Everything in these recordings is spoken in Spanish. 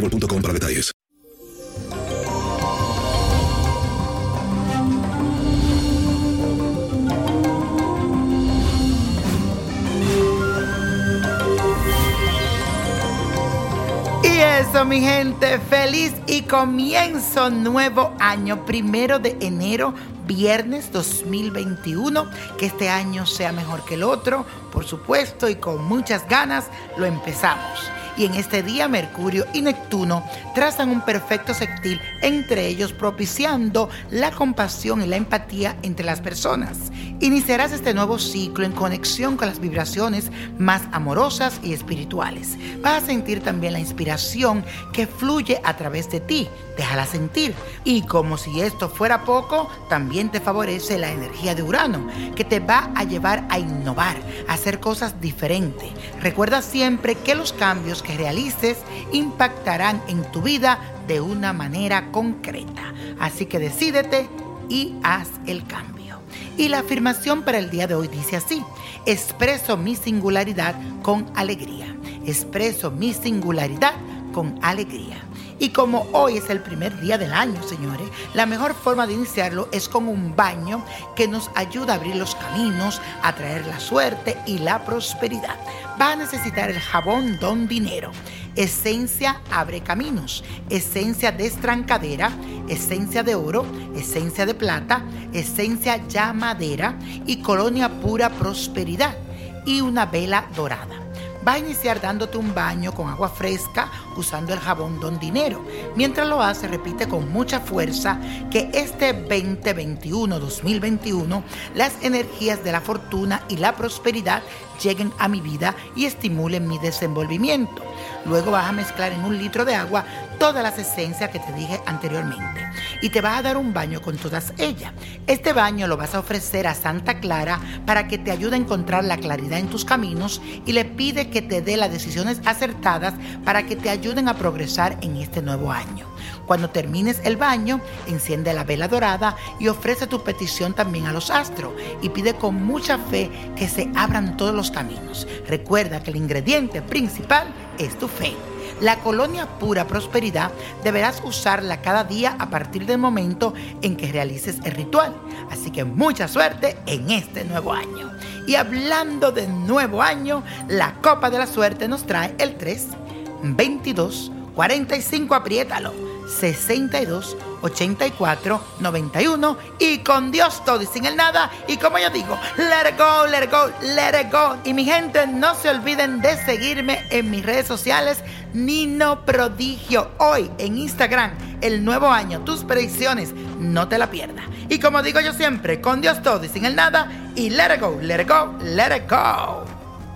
boostmobile.com para detalles. Y eso, mi gente, feliz y comienzo nuevo año, primero de enero, viernes 2021. Que este año sea mejor que el otro, por supuesto, y con muchas ganas lo empezamos y en este día Mercurio y Neptuno trazan un perfecto sextil entre ellos propiciando la compasión y la empatía entre las personas. Iniciarás este nuevo ciclo en conexión con las vibraciones más amorosas y espirituales. Vas a sentir también la inspiración que fluye a través de ti. Déjala sentir. Y como si esto fuera poco, también te favorece la energía de Urano, que te va a llevar a innovar, a hacer cosas diferentes. Recuerda siempre que los cambios que realices impactarán en tu vida de una manera concreta. Así que decídete y haz el cambio. Y la afirmación para el día de hoy dice así, expreso mi singularidad con alegría. Expreso mi singularidad con alegría. Y como hoy es el primer día del año, señores, la mejor forma de iniciarlo es con un baño que nos ayuda a abrir los caminos, a traer la suerte y la prosperidad. Va a necesitar el jabón Don Dinero, esencia abre caminos, esencia destrancadera, esencia de oro, esencia de plata, esencia llamadera. Y colonia pura prosperidad. Y una vela dorada va a iniciar dándote un baño con agua fresca usando el jabón Don Dinero. Mientras lo hace, repite con mucha fuerza que este 2021-2021 las energías de la fortuna y la prosperidad lleguen a mi vida y estimulen mi desenvolvimiento. Luego vas a mezclar en un litro de agua todas las esencias que te dije anteriormente y te vas a dar un baño con todas ellas. Este baño lo vas a ofrecer a Santa Clara para que te ayude a encontrar la claridad en tus caminos y le pide que te dé las decisiones acertadas para que te ayuden a progresar en este nuevo año. Cuando termines el baño, enciende la vela dorada y ofrece tu petición también a los astros y pide con mucha fe que se abran todos los caminos. Recuerda que el ingrediente principal es tu fe. La colonia pura prosperidad deberás usarla cada día a partir del momento en que realices el ritual. Así que mucha suerte en este nuevo año. Y hablando de nuevo año, la copa de la suerte nos trae el 3, 22, 45, apriétalo, 62, 8491 y con Dios todo y sin el nada. Y como yo digo, let it go, let it go, let it go. Y mi gente, no se olviden de seguirme en mis redes sociales, Nino Prodigio. Hoy en Instagram, el nuevo año, tus predicciones, no te la pierdas. Y como digo yo siempre, con Dios todo y sin el nada. Y let it go, let it go, let it go.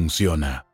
funciona.